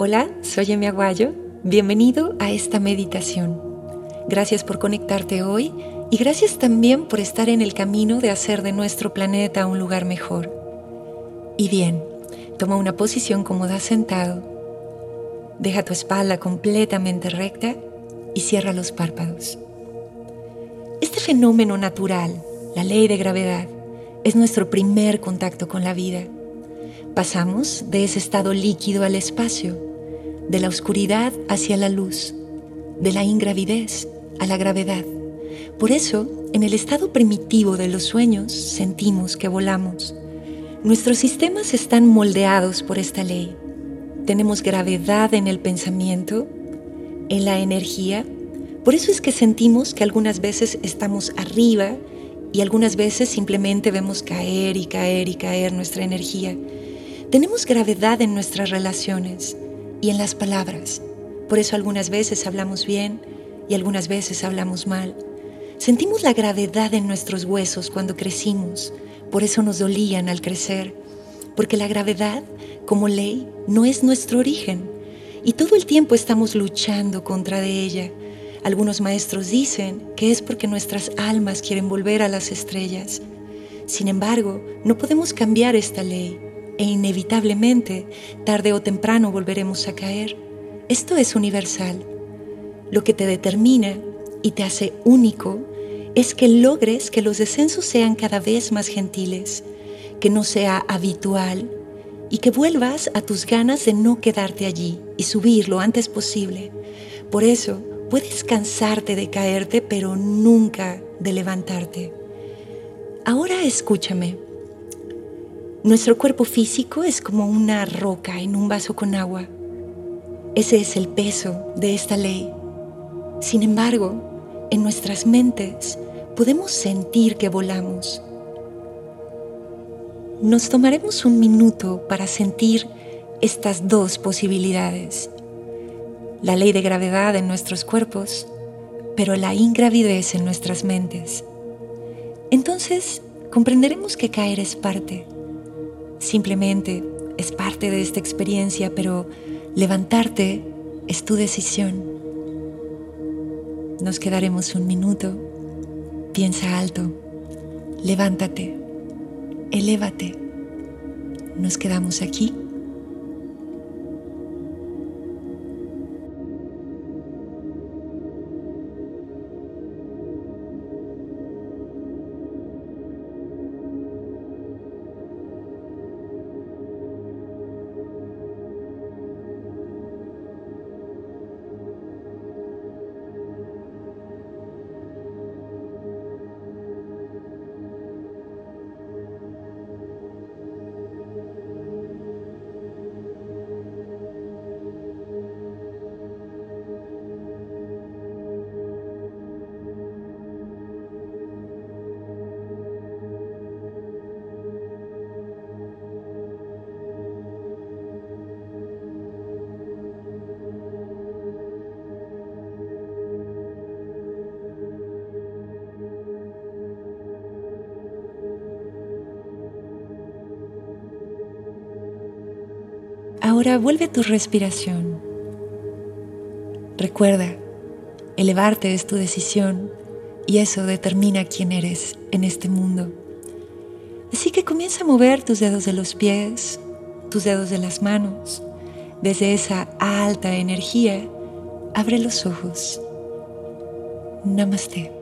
Hola, soy Emi Aguayo. Bienvenido a esta meditación. Gracias por conectarte hoy y gracias también por estar en el camino de hacer de nuestro planeta un lugar mejor. Y bien, toma una posición cómoda sentado. Deja tu espalda completamente recta y cierra los párpados. Este fenómeno natural, la ley de gravedad, es nuestro primer contacto con la vida. Pasamos de ese estado líquido al espacio de la oscuridad hacia la luz, de la ingravidez a la gravedad. Por eso, en el estado primitivo de los sueños sentimos que volamos. Nuestros sistemas están moldeados por esta ley. Tenemos gravedad en el pensamiento, en la energía. Por eso es que sentimos que algunas veces estamos arriba y algunas veces simplemente vemos caer y caer y caer nuestra energía. Tenemos gravedad en nuestras relaciones y en las palabras. Por eso algunas veces hablamos bien y algunas veces hablamos mal. Sentimos la gravedad en nuestros huesos cuando crecimos, por eso nos dolían al crecer, porque la gravedad, como ley, no es nuestro origen y todo el tiempo estamos luchando contra de ella. Algunos maestros dicen que es porque nuestras almas quieren volver a las estrellas. Sin embargo, no podemos cambiar esta ley e inevitablemente, tarde o temprano volveremos a caer. Esto es universal. Lo que te determina y te hace único es que logres que los descensos sean cada vez más gentiles, que no sea habitual y que vuelvas a tus ganas de no quedarte allí y subir lo antes posible. Por eso, puedes cansarte de caerte, pero nunca de levantarte. Ahora escúchame. Nuestro cuerpo físico es como una roca en un vaso con agua. Ese es el peso de esta ley. Sin embargo, en nuestras mentes podemos sentir que volamos. Nos tomaremos un minuto para sentir estas dos posibilidades. La ley de gravedad en nuestros cuerpos, pero la ingravidez en nuestras mentes. Entonces, comprenderemos que caer es parte Simplemente es parte de esta experiencia, pero levantarte es tu decisión. Nos quedaremos un minuto. Piensa alto. Levántate. Elévate. Nos quedamos aquí Ahora vuelve a tu respiración. Recuerda, elevarte es tu decisión y eso determina quién eres en este mundo. Así que comienza a mover tus dedos de los pies, tus dedos de las manos. Desde esa alta energía, abre los ojos. Namaste.